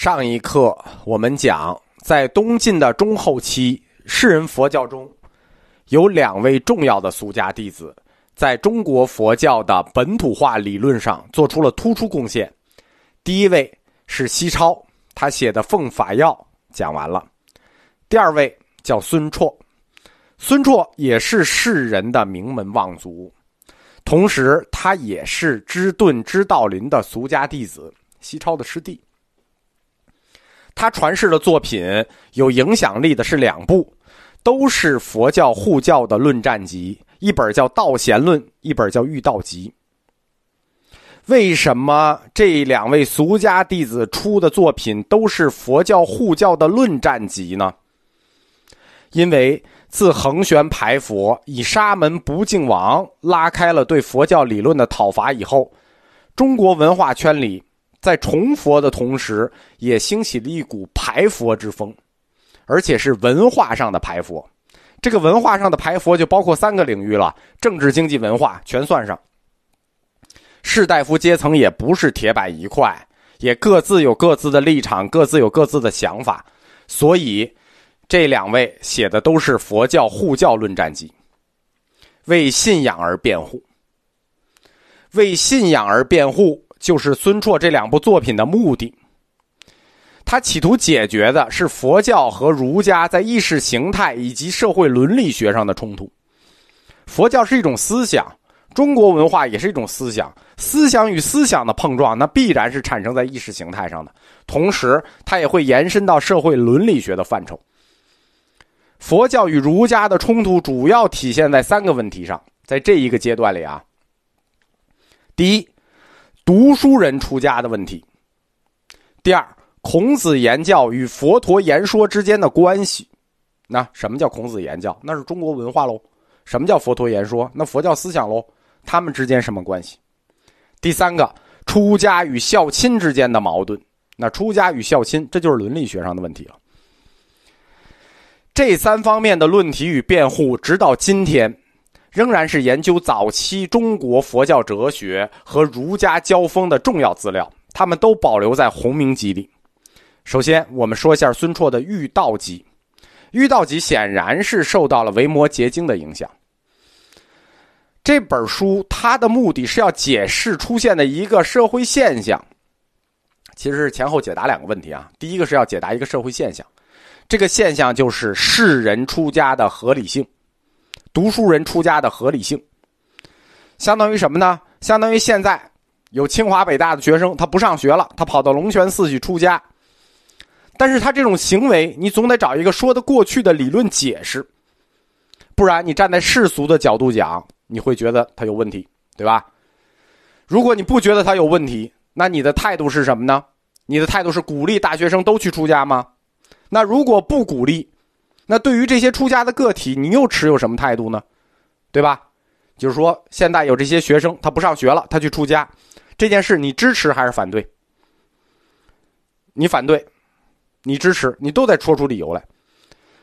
上一课我们讲，在东晋的中后期，世人佛教中有两位重要的俗家弟子，在中国佛教的本土化理论上做出了突出贡献。第一位是西超，他写的《奉法要》讲完了；第二位叫孙绰，孙绰也是世人的名门望族，同时他也是知顿知道林的俗家弟子，西超的师弟。他传世的作品有影响力的是两部，都是佛教护教的论战集，一本叫《道贤论》，一本叫《玉道集》。为什么这两位俗家弟子出的作品都是佛教护教的论战集呢？因为自恒玄排佛以沙门不净王拉开了对佛教理论的讨伐以后，中国文化圈里。在崇佛的同时，也兴起了一股排佛之风，而且是文化上的排佛。这个文化上的排佛就包括三个领域了：政治、经济、文化全算上。士大夫阶层也不是铁板一块，也各自有各自的立场，各自有各自的想法。所以，这两位写的都是佛教护教论战集，为信仰而辩护，为信仰而辩护。就是孙绰这两部作品的目的，他企图解决的是佛教和儒家在意识形态以及社会伦理学上的冲突。佛教是一种思想，中国文化也是一种思想，思想与思想的碰撞，那必然是产生在意识形态上的。同时，它也会延伸到社会伦理学的范畴。佛教与儒家的冲突主要体现在三个问题上，在这一个阶段里啊，第一。读书人出家的问题。第二，孔子言教与佛陀言说之间的关系。那什么叫孔子言教？那是中国文化喽。什么叫佛陀言说？那佛教思想喽。他们之间什么关系？第三个，出家与孝亲之间的矛盾。那出家与孝亲，这就是伦理学上的问题了。这三方面的论题与辩护，直到今天。仍然是研究早期中国佛教哲学和儒家交锋的重要资料，他们都保留在《弘明集》里。首先，我们说一下孙绰的《遇道集》。《遇道集》显然是受到了《维摩诘经》的影响。这本书它的目的是要解释出现的一个社会现象，其实是前后解答两个问题啊。第一个是要解答一个社会现象，这个现象就是世人出家的合理性。读书人出家的合理性，相当于什么呢？相当于现在有清华北大的学生，他不上学了，他跑到龙泉寺去出家。但是他这种行为，你总得找一个说得过去的理论解释，不然你站在世俗的角度讲，你会觉得他有问题，对吧？如果你不觉得他有问题，那你的态度是什么呢？你的态度是鼓励大学生都去出家吗？那如果不鼓励？那对于这些出家的个体，你又持有什么态度呢？对吧？就是说，现在有这些学生，他不上学了，他去出家，这件事你支持还是反对？你反对，你支持，你都得说出理由来。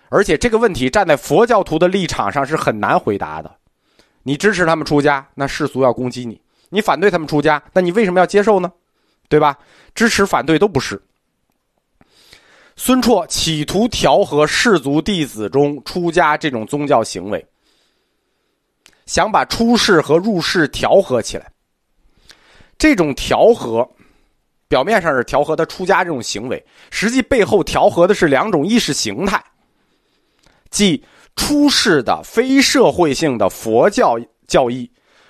而且这个问题站在佛教徒的立场上是很难回答的。你支持他们出家，那世俗要攻击你；你反对他们出家，那你为什么要接受呢？对吧？支持、反对都不是。孙绰企图调和士族弟子中出家这种宗教行为，想把出世和入世调和起来。这种调和，表面上是调和他出家这种行为，实际背后调和的是两种意识形态，即出世的非社会性的佛教教义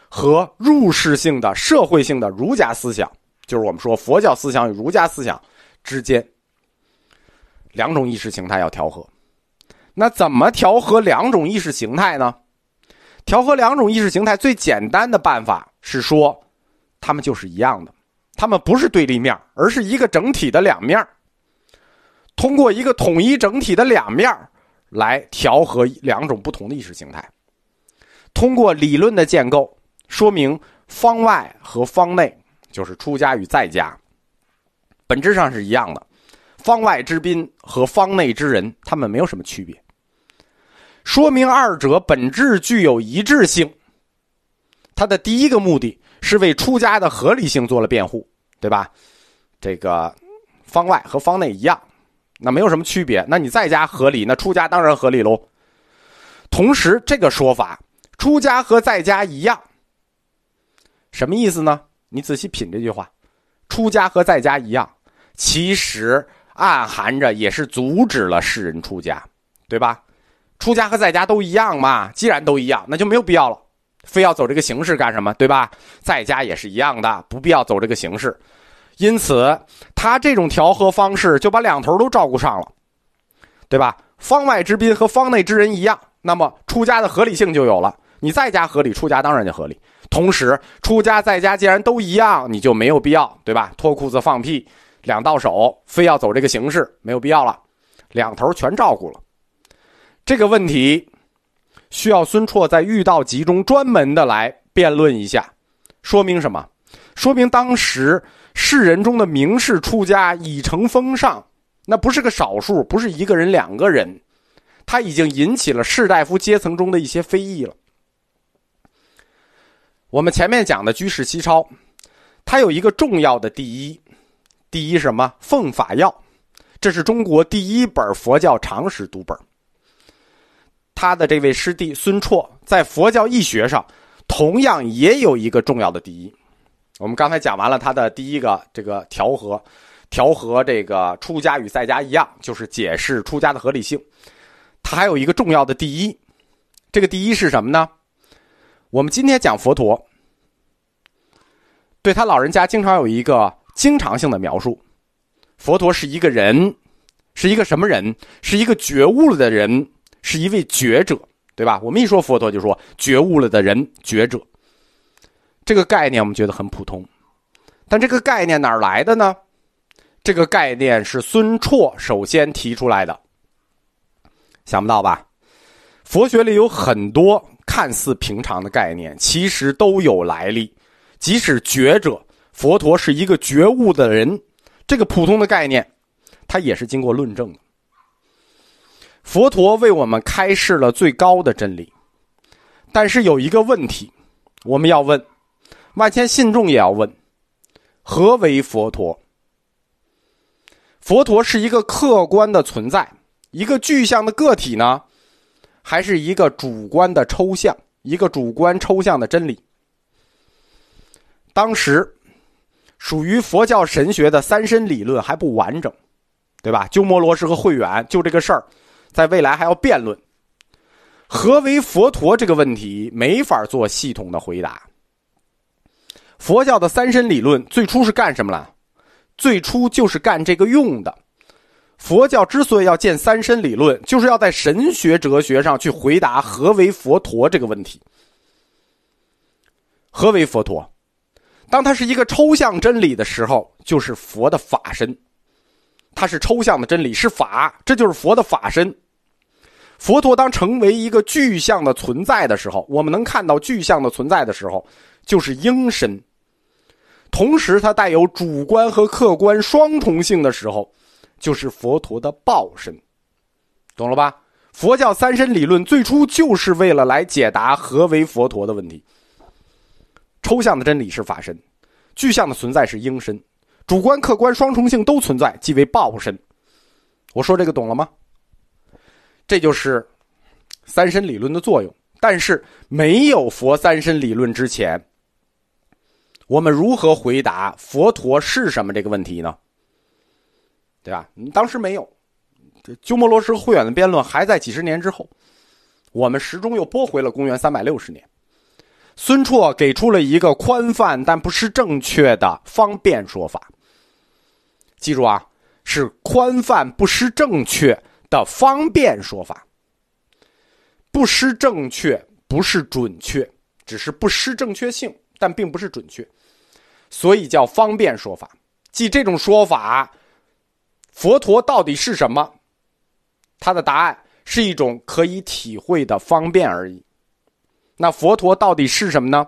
和入世性的社会性的儒家思想，就是我们说佛教思想与儒家思想之间。两种意识形态要调和，那怎么调和两种意识形态呢？调和两种意识形态最简单的办法是说，他们就是一样的，他们不是对立面，而是一个整体的两面。通过一个统一整体的两面来调和两种不同的意识形态，通过理论的建构说明方外和方内，就是出家与在家，本质上是一样的。方外之宾和方内之人，他们没有什么区别。说明二者本质具有一致性。他的第一个目的是为出家的合理性做了辩护，对吧？这个方外和方内一样，那没有什么区别。那你在家合理，那出家当然合理喽。同时，这个说法，出家和在家一样，什么意思呢？你仔细品这句话，出家和在家一样，其实暗含着也是阻止了世人出家，对吧？出家和在家都一样嘛，既然都一样，那就没有必要了，非要走这个形式干什么？对吧？在家也是一样的，不必要走这个形式。因此，他这种调和方式就把两头都照顾上了，对吧？方外之宾和方内之人一样，那么出家的合理性就有了。你在家合理，出家当然就合理。同时，出家在家既然都一样，你就没有必要，对吧？脱裤子放屁，两到手，非要走这个形式，没有必要了，两头全照顾了。这个问题需要孙绰在《遇道集》中专门的来辩论一下，说明什么？说明当时士人中的名士出家已成风尚，那不是个少数，不是一个人、两个人，他已经引起了士大夫阶层中的一些非议了。我们前面讲的《居士西超，他有一个重要的第一，第一什么？《奉法要》，这是中国第一本佛教常识读本。他的这位师弟孙绰在佛教义学上同样也有一个重要的第一。我们刚才讲完了他的第一个这个调和，调和这个出家与在家一样，就是解释出家的合理性。他还有一个重要的第一，这个第一是什么呢？我们今天讲佛陀，对他老人家经常有一个经常性的描述：佛陀是一个人，是一个什么人？是一个觉悟了的人。是一位觉者，对吧？我们一说佛陀，就说觉悟了的人，觉者。这个概念我们觉得很普通，但这个概念哪来的呢？这个概念是孙绰首先提出来的。想不到吧？佛学里有很多看似平常的概念，其实都有来历。即使觉者，佛陀是一个觉悟的人，这个普通的概念，它也是经过论证的。佛陀为我们开示了最高的真理，但是有一个问题，我们要问，万千信众也要问：何为佛陀？佛陀是一个客观的存在，一个具象的个体呢，还是一个主观的抽象，一个主观抽象的真理？当时属于佛教神学的三身理论还不完整，对吧？鸠摩罗什和慧远就这个事儿。在未来还要辩论，何为佛陀这个问题没法做系统的回答。佛教的三身理论最初是干什么了？最初就是干这个用的。佛教之所以要建三身理论，就是要在神学哲学上去回答何为佛陀这个问题。何为佛陀？当它是一个抽象真理的时候，就是佛的法身。它是抽象的真理，是法，这就是佛的法身。佛陀当成为一个具象的存在的时候，我们能看到具象的存在的时候，就是应身。同时，它带有主观和客观双重性的时候，就是佛陀的报身。懂了吧？佛教三身理论最初就是为了来解答何为佛陀的问题。抽象的真理是法身，具象的存在是应身，主观客观双重性都存在，即为报身。我说这个懂了吗？这就是三身理论的作用，但是没有佛三身理论之前，我们如何回答佛陀是什么这个问题呢？对吧？当时没有，这鸠摩罗什慧远的辩论还在几十年之后，我们时钟又拨回了公元三百六十年，孙绰给出了一个宽泛但不失正确的方便说法。记住啊，是宽泛不失正确。的方便说法，不失正确，不是准确，只是不失正确性，但并不是准确，所以叫方便说法。即这种说法，佛陀到底是什么？他的答案是一种可以体会的方便而已。那佛陀到底是什么呢？